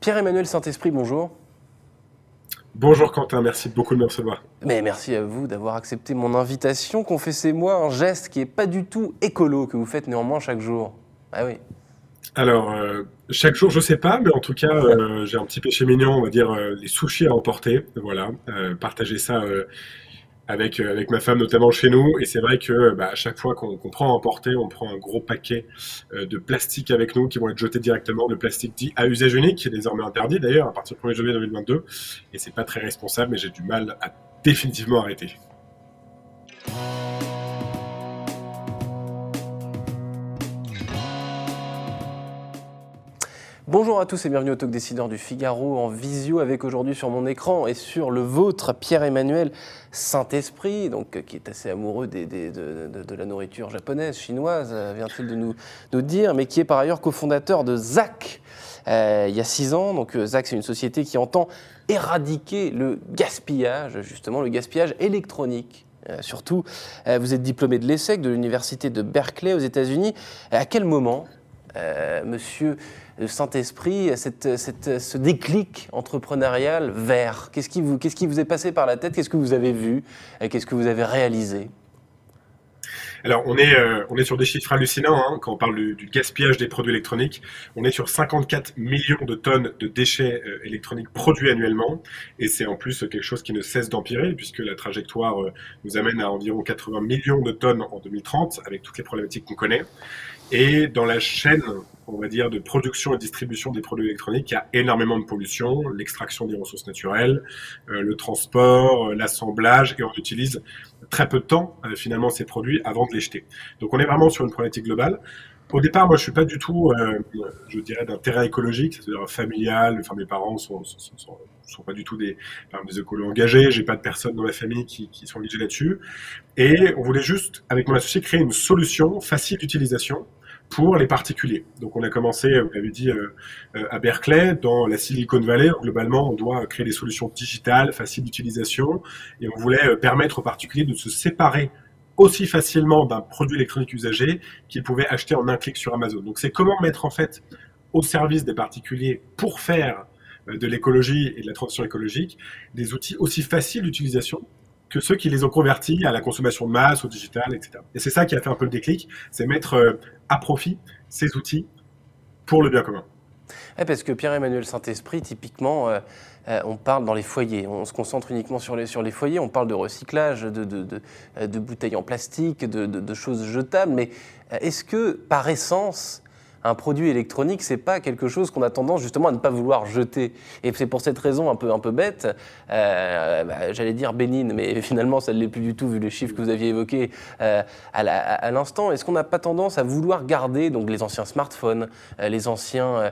Pierre-Emmanuel Saint-Esprit, bonjour. Bonjour Quentin, merci beaucoup de me recevoir. Mais merci à vous d'avoir accepté mon invitation. Confessez-moi un geste qui n'est pas du tout écolo que vous faites néanmoins chaque jour. Ah oui. Alors, euh, chaque jour, je sais pas, mais en tout cas, euh, j'ai un petit péché mignon, on va dire euh, les sushis à emporter. Voilà, partager ça avec, euh, avec ma femme, notamment chez nous. Et c'est vrai que bah, à chaque fois qu'on prend à emporter, on prend un gros paquet euh, de plastique avec nous qui vont être jetés directement, de plastique dit à usage unique, qui est désormais interdit d'ailleurs à partir du 1er janvier 2022. Et c'est pas très responsable, mais j'ai du mal à définitivement arrêter. Bonjour à tous et bienvenue au Talk Décideur du Figaro en visio avec aujourd'hui sur mon écran et sur le vôtre Pierre-Emmanuel Saint-Esprit, donc euh, qui est assez amoureux de, la nourriture japonaise, chinoise, euh, vient-il de nous, dire, mais qui est par ailleurs cofondateur de ZAC euh, il y a six ans. Donc ZAC, c'est une société qui entend éradiquer le gaspillage, justement le gaspillage électronique. surtout, vous êtes diplômé de l'ESSEC, de l'université de Berkeley aux États-Unis. À quel moment, monsieur Saint-Esprit, ce déclic entrepreneurial vers Qu'est-ce qui, vous, est passé par la tête? Qu'est-ce que vous avez vu Qu'est-ce que vous avez réalisé? Alors, on est, euh, sur des chiffres hallucinants hein, quand on parle du, gaspillage des produits électroniques. On est sur 54 millions de tonnes de déchets euh, électroniques produits annuellement. Et c'est en plus quelque chose qui ne cesse d'empirer, puisque la trajectoire euh, nous amène à environ 80 millions de tonnes en 2030, avec toutes les problématiques qu'on connaît. Et dans la chaîne on va dire, de production et distribution des produits électroniques, il y a énormément de pollution, l'extraction des ressources naturelles, euh, le transport, euh, l'assemblage, et on utilise très peu de temps, euh, finalement, ces produits avant de les jeter. Donc on est vraiment sur une problématique globale. Au départ, moi, je suis pas du tout, je dirais, d'intérêt écologique, c'est-à-dire familial. Enfin, mes parents sont, sont, pas du tout des, enfin, des écolos engagés. J'ai pas de personnes dans ma famille qui, qui sont engagées là-dessus. Et on voulait juste, avec mon associé, créer une solution facile d'utilisation pour les particuliers. Donc on a commencé, vous l'avez dit, euh, euh, à Berkeley, dans la Silicon Valley, globalement on doit créer des solutions digitales, faciles d'utilisation, et on voulait euh, permettre aux particuliers de se séparer aussi facilement d'un produit électronique usagé qu'ils pouvaient acheter en un clic sur Amazon. Donc c'est comment mettre en fait au service des particuliers pour faire de l'écologie et de la transition écologique des outils aussi faciles d'utilisation que ceux qui les ont convertis à la consommation de masse, au digital, etc. Et c'est ça qui a fait un peu le déclic, c'est mettre euh, à profit ces outils pour le bien commun. parce que Pierre-Emmanuel Saint-Esprit, typiquement, euh, euh, on parle dans les foyers, on se concentre uniquement sur les, sur les foyers, on parle de recyclage, de, de, de bouteilles en plastique, de, choses jetables, mais est-ce que par essence, un produit électronique, c'est pas quelque chose qu'on a tendance justement à ne pas vouloir jeter. Et c'est pour cette raison un peu, un peu bête, euh, bah, j'allais dire bénigne, mais finalement ça ne l'est plus du tout vu les chiffres que vous aviez évoqués euh, à l'instant. Est-ce qu'on n'a pas tendance à vouloir garder donc les anciens smartphones, euh, les anciens,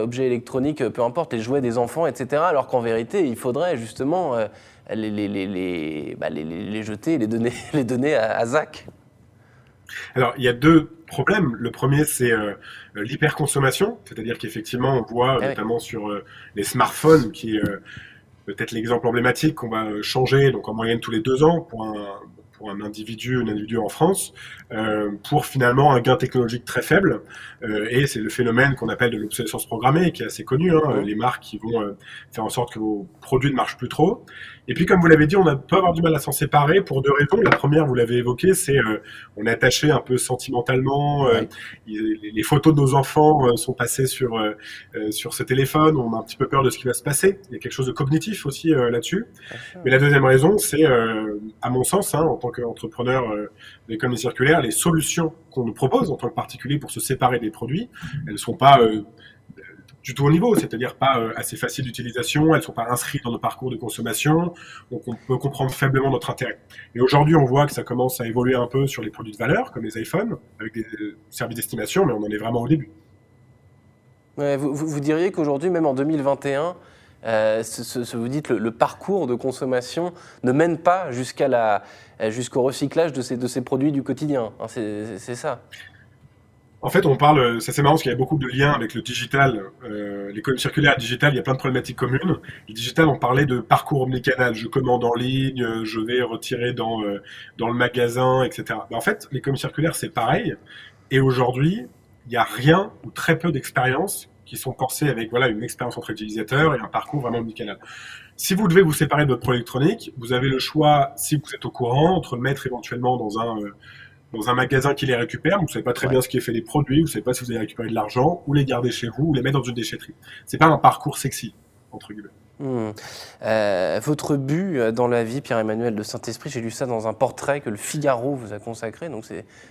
objets électroniques, peu importe les jouets des enfants, etc. Alors qu'en vérité, il faudrait justement bah, les, jeter, les donner, les donner à, à Zach? Alors, il y a deux problèmes. Le premier, c'est euh, l'hyperconsommation, c'est-à-dire qu'effectivement, on voit ah notamment sur euh, les smartphones, qui est euh, peut-être l'exemple emblématique qu'on va changer, donc en moyenne tous les deux ans pour un, pour un individu, un individu en France, euh, pour finalement un gain technologique très faible. Euh, et c'est le phénomène qu'on appelle de l'obsolescence programmée, qui est assez connu. Hein, les marques qui vont euh, faire en sorte que vos produits ne marchent plus trop. Et puis, comme vous l'avez dit, on a, peut avoir du mal à s'en séparer pour deux raisons. La première, vous l'avez évoqué, c'est on est attaché un peu sentimentalement. Les, photos de nos enfants sont passées sur sur ce téléphone. On a un petit peu peur de ce qui va se passer. Il y a quelque chose de cognitif aussi là-dessus. Mais la deuxième raison, c'est, à mon sens, hein, en tant qu'entrepreneur d'économie circulaire, les solutions qu'on nous propose en tant que particulier pour se séparer des produits, elles ne sont pas du tout au niveau, c'est-à-dire pas euh, assez facile d'utilisation, elles sont pas inscrites dans nos parcours de consommation, donc on peut comprendre faiblement notre intérêt. Et aujourd'hui, on voit que ça commence à évoluer un peu sur les produits de valeur, comme les iPhones, avec des euh, services d'estimation, mais on en est vraiment au début. vous, diriez qu'aujourd'hui, même en 2021, ce, vous dites le, parcours de consommation ne mène pas jusqu'au recyclage de ces, produits du quotidien. Hein, c'est ça? En fait, on parle, c'est marrant parce qu'il y a beaucoup de liens avec le digital, euh, l'économie circulaire digital, il y a plein de problématiques communes. Le digital, on parlait de parcours omnicanal, je commande en ligne, je vais retirer dans, euh, le magasin, etc. en fait, l'économie circulaire, c'est pareil. Et aujourd'hui, il n'y a rien ou très peu d'expériences qui sont pensées avec voilà une expérience entre utilisateurs et un parcours vraiment omnicanal. Si vous devez vous séparer de votre produit électronique, vous avez le choix, si vous êtes au courant, entre mettre éventuellement dans un... Euh, dans un magasin qui les récupère, vous savez pas très bien ce qui est fait des produits, vous savez pas si vous allez récupérer de l'argent, ou les garder chez vous, ou les mettre dans une déchetterie. C'est pas un parcours sexy, Hmm. Euh, votre but euh, dans la vie, Pierre-Emmanuel de Saint-Esprit, j'ai lu ça dans un portrait que le Figaro vous a consacré, donc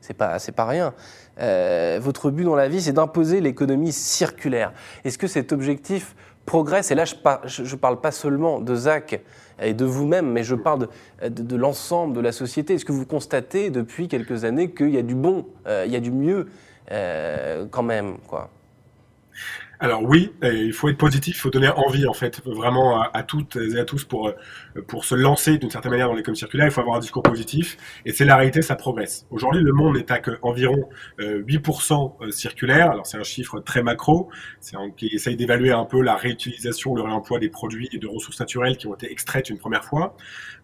c'est pas, pas rien. Euh, votre but dans la vie, c'est d'imposer l'économie circulaire. Est-ce que cet objectif progresse? Et là, je ne parle pas seulement de Zach et de vous-même, mais je parle de, l'ensemble de la société. Est-ce que vous constatez depuis quelques années qu'il y a du bon, il y a du mieux quand même quoi? Alors oui, il faut être positif, il faut donner envie en fait vraiment à, toutes et à tous pour pour se lancer d'une certaine manière dans l'économie circulaire. Il faut avoir un discours positif et c'est la réalité, ça progresse. Aujourd'hui, le monde est à environ 8% euh, circulaire. Alors c'est un chiffre très macro, c'est qui essaye d'évaluer un peu la réutilisation, le réemploi des produits et de ressources naturelles qui ont été extraites une première fois.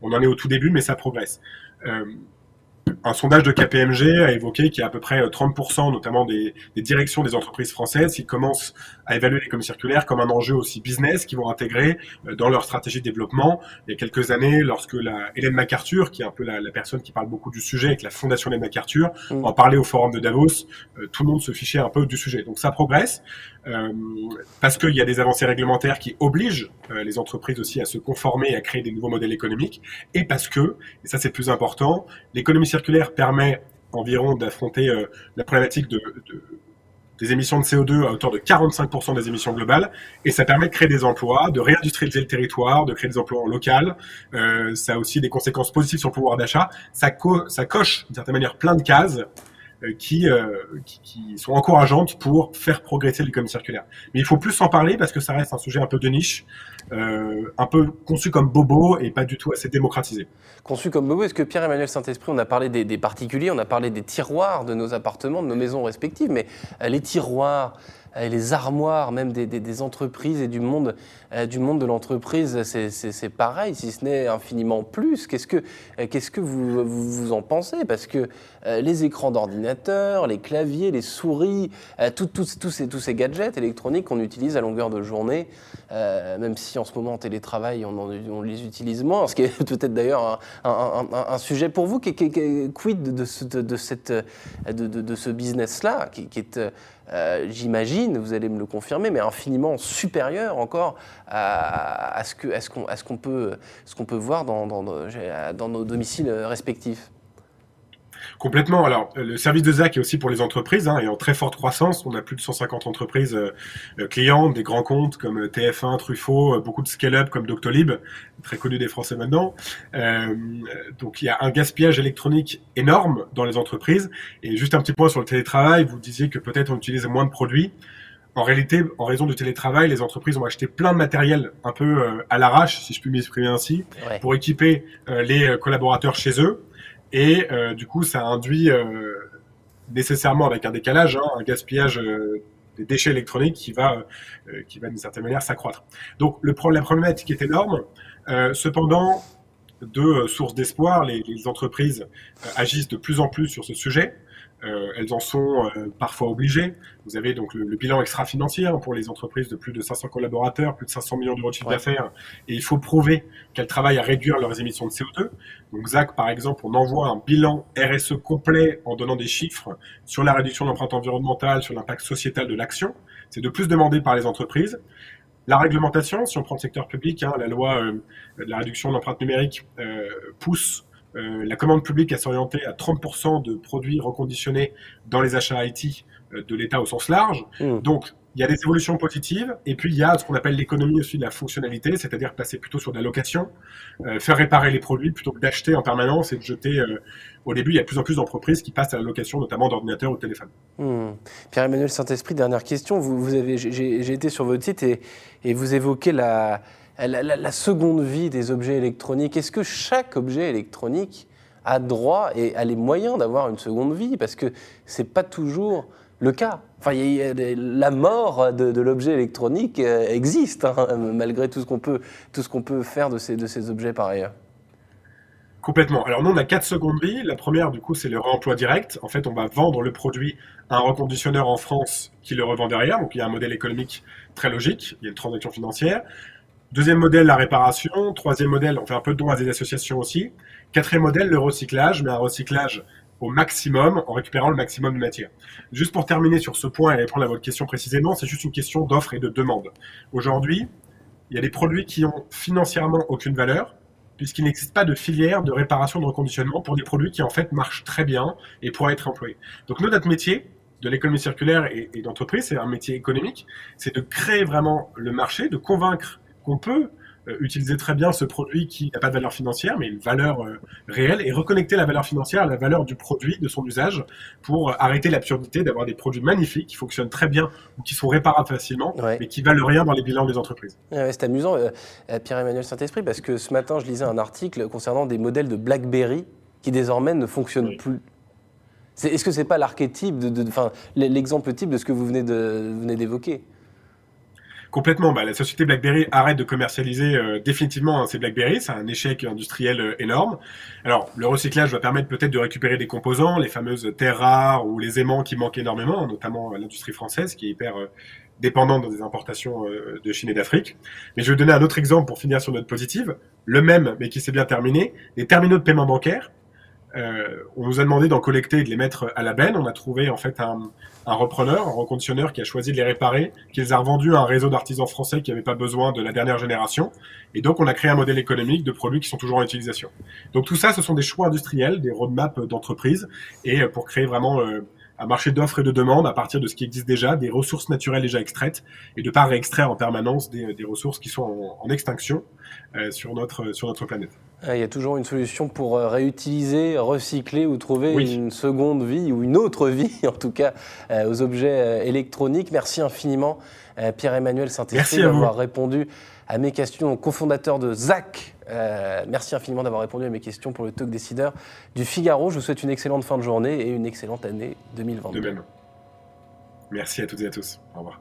On en est au tout début, mais ça progresse. Euh, un sondage de KPMG a évoqué qu'il y a à peu près 30%, euh, notamment des, directions des entreprises françaises, qui commencent à évaluer l'économie circulaire comme un enjeu aussi business, qui vont intégrer euh, dans leur stratégie de développement. Il y a quelques années, lorsque la Hélène MacArthur, qui est un peu la, personne qui parle beaucoup du sujet, avec la fondation Hélène MacArthur, mm. en parlait au forum de Davos, euh, tout le monde se fichait un peu du sujet. Donc ça progresse. Euh, parce qu'il y a des avancées réglementaires qui obligent euh, les entreprises aussi à se conformer et à créer des nouveaux modèles économiques, et parce que, et ça c'est plus important, l'économie circulaire permet environ d'affronter euh, la problématique de, de, des émissions de CO2 à hauteur de 45% des émissions globales, et ça permet de créer des emplois, de réindustrialiser le territoire, de créer des emplois en local. Euh, ça a aussi des conséquences positives sur le pouvoir d'achat. Ça coche d'une certaine manière plein de cases euh, euh, qui, sont encourageantes pour faire progresser l'économie circulaire. Mais il faut plus en parler parce que ça reste un sujet un peu de niche, euh, un peu conçu comme bobo et pas du tout assez démocratisé. Conçu comme bobo, est-ce que Pierre-Emmanuel Saint-Esprit, on a parlé des, des, particuliers, on a parlé des tiroirs de nos appartements, de nos maisons respectives, mais les tiroirs, les armoires même des, entreprises et du monde, du monde de l'entreprise, c'est pareil, si ce n'est infiniment plus. Qu'est-ce que, qu'est-ce que vous, vous, en pensez? Parce que les écrans d'ordinateur, les claviers, les souris, ces, tous ces gadgets électroniques qu'on utilise à longueur de journée, même si en ce moment en télétravail on, les utilise moins, ce qui est peut-être d'ailleurs un, sujet pour vous. Quid de, ce, business-là, qui, est euh, j'imagine, vous allez me le confirmer, mais infiniment supérieur encore à, ce qu'on peut, voir dans nos domiciles respectifs. Complètement. Alors, le service de ZAC est aussi pour les entreprises, hein, et en très forte croissance. On a plus de 150 entreprises euh, euh, clientes, des grands comptes comme euh, TF1, Truffaut, beaucoup de scale-up comme Doctolib, très connu des Français maintenant. donc, il y a un gaspillage électronique énorme dans les entreprises. Et juste un petit point sur le télétravail, vous disiez que peut-être on utilise moins de produits. En réalité, en raison du télétravail, les entreprises ont acheté plein de matériel un peu à l'arrache, si je puis m'exprimer ainsi, pour équiper les collaborateurs chez eux. Et euh, du coup, ça induit euh, nécessairement avec un décalage, hein, un gaspillage euh, des déchets électroniques qui va, qui va d'une certaine manière s'accroître. Donc le la problématique est énorme. cependant, de sources d'espoir, les, les, entreprises agissent de plus en plus sur ce sujet. Euh, elles en sont euh, parfois obligées. Vous avez donc le, bilan extra-financier hein, pour les entreprises de plus de 500 collaborateurs, plus de 500 millions d'euros de chiffre d'affaires, et il faut prouver qu'elles travaillent à réduire leurs émissions de CO2. Donc ZAC, par exemple, on envoie un bilan RSE complet en donnant des chiffres sur la réduction de l'empreinte environnementale, sur l'impact sociétal de l'action. C'est de plus demandé par les entreprises. La réglementation, si on prend le secteur public, hein, la loi euh, de la réduction de l'empreinte numérique pousse euh, la commande publique a s'orienter à 30% de produits reconditionnés dans les achats IT euh, de l'État au sens large. Mmh. Donc, il y a des évolutions positives, et puis il y a ce qu'on appelle l'économie aussi de la fonctionnalité, c'est-à-dire passer plutôt sur de la location, euh, faire réparer les produits plutôt que d'acheter en permanence et de jeter. Euh, au début, il y a de plus en plus d'entreprises qui passent à la location, notamment d'ordinateurs ou de téléphones. Hmm. Pierre-Emmanuel Saint-Esprit, dernière question. Vous, vous avez, j'ai été sur votre site et, et vous évoquez la, la, seconde vie des objets électroniques. Est-ce que chaque objet électronique a droit et a les moyens d'avoir une seconde vie? Parce que c'est pas toujours le cas. Enfin, la mort de, l'objet électronique euh, existe, hein, malgré tout ce qu'on peut, peut faire de ces, de ces objets par ailleurs. Complètement. Alors nous, on a quatre secondes vie. La première, du coup, c'est le réemploi direct. En fait, on va vendre le produit à un reconditionneur en France qui le revend derrière. Donc il y a un modèle économique très logique. Il y a une transaction financière. Deuxième modèle, la réparation. Troisième modèle, on fait un peu de dons à des associations aussi. Quatrième modèle, le recyclage, mais un recyclage au maximum en récupérant le maximum de matière. Juste pour terminer sur ce point et répondre à votre question précisément, c'est juste une question d'offre et de demande. Aujourd'hui, il y a des produits qui ont financièrement aucune valeur, puisqu'il n'existe pas de filière de réparation de reconditionnement pour des produits qui en fait marchent très bien et pourraient être employés. Donc notre métier de l'économie circulaire et d'entreprise, c'est un métier économique, c'est de créer vraiment le marché, de convaincre qu'on peut euh, utiliser très bien ce produit qui n'a pas de valeur financière, mais une valeur euh, réelle, et reconnecter la valeur financière à la valeur du produit, de son usage, pour euh, arrêter l'absurdité d'avoir des produits magnifiques qui fonctionnent très bien ou qui sont réparables facilement, mais qui valent rien dans les bilans des entreprises. c'est amusant, Pierre-Emmanuel Saint-Esprit, parce que ce matin, je lisais un article concernant des modèles de BlackBerry qui désormais ne fonctionnent plus. Est-ce que c'est pas l'archétype, de, l'exemple type de ce que vous venez d'évoquer? Complètement. Bah, la société BlackBerry arrête de commercialiser euh, définitivement hein, ces BlackBerry. C'est un échec industriel euh, énorme. Alors, le recyclage va permettre peut-être de récupérer des composants, les fameuses terres rares ou les aimants qui manquent énormément, notamment l'industrie française qui est hyper euh, dépendante des importations de Chine et d'Afrique. Mais je vais donner un autre exemple pour finir sur notre positive. Le même, mais qui s'est bien terminé, les terminaux de paiement bancaire euh, on nous a demandé d'en collecter et de les mettre à la benne. On a trouvé en fait un, repreneur, un reconditionneur qui a choisi de les réparer, qui les a revendus à un réseau d'artisans français qui n'avait pas besoin de la dernière génération. Et donc on a créé un modèle économique de produits qui sont toujours en utilisation. Donc tout ça, ce sont des choix industriels, des roadmaps d'entreprise, et euh, pour créer vraiment euh, un marché d'offres et de demandes à partir de ce qui existe déjà, des ressources naturelles déjà extraites, et de pas réextraire en permanence des, ressources qui sont en, extinction sur notre sur notre planète. Ah, il y a toujours une solution pour euh, réutiliser, recycler ou trouver une seconde vie ou une autre vie, en tout cas, euh, aux objets euh, électroniques. Merci infiniment, Pierre-Emmanuel Saint-Esprit, d'avoir répondu à mes questions, cofondateur de ZAC. merci infiniment d'avoir répondu à mes questions pour le talk décideur du Figaro. Je vous souhaite une excellente fin de journée et une excellente année 2022. De même. Merci à toutes et à tous. Au revoir.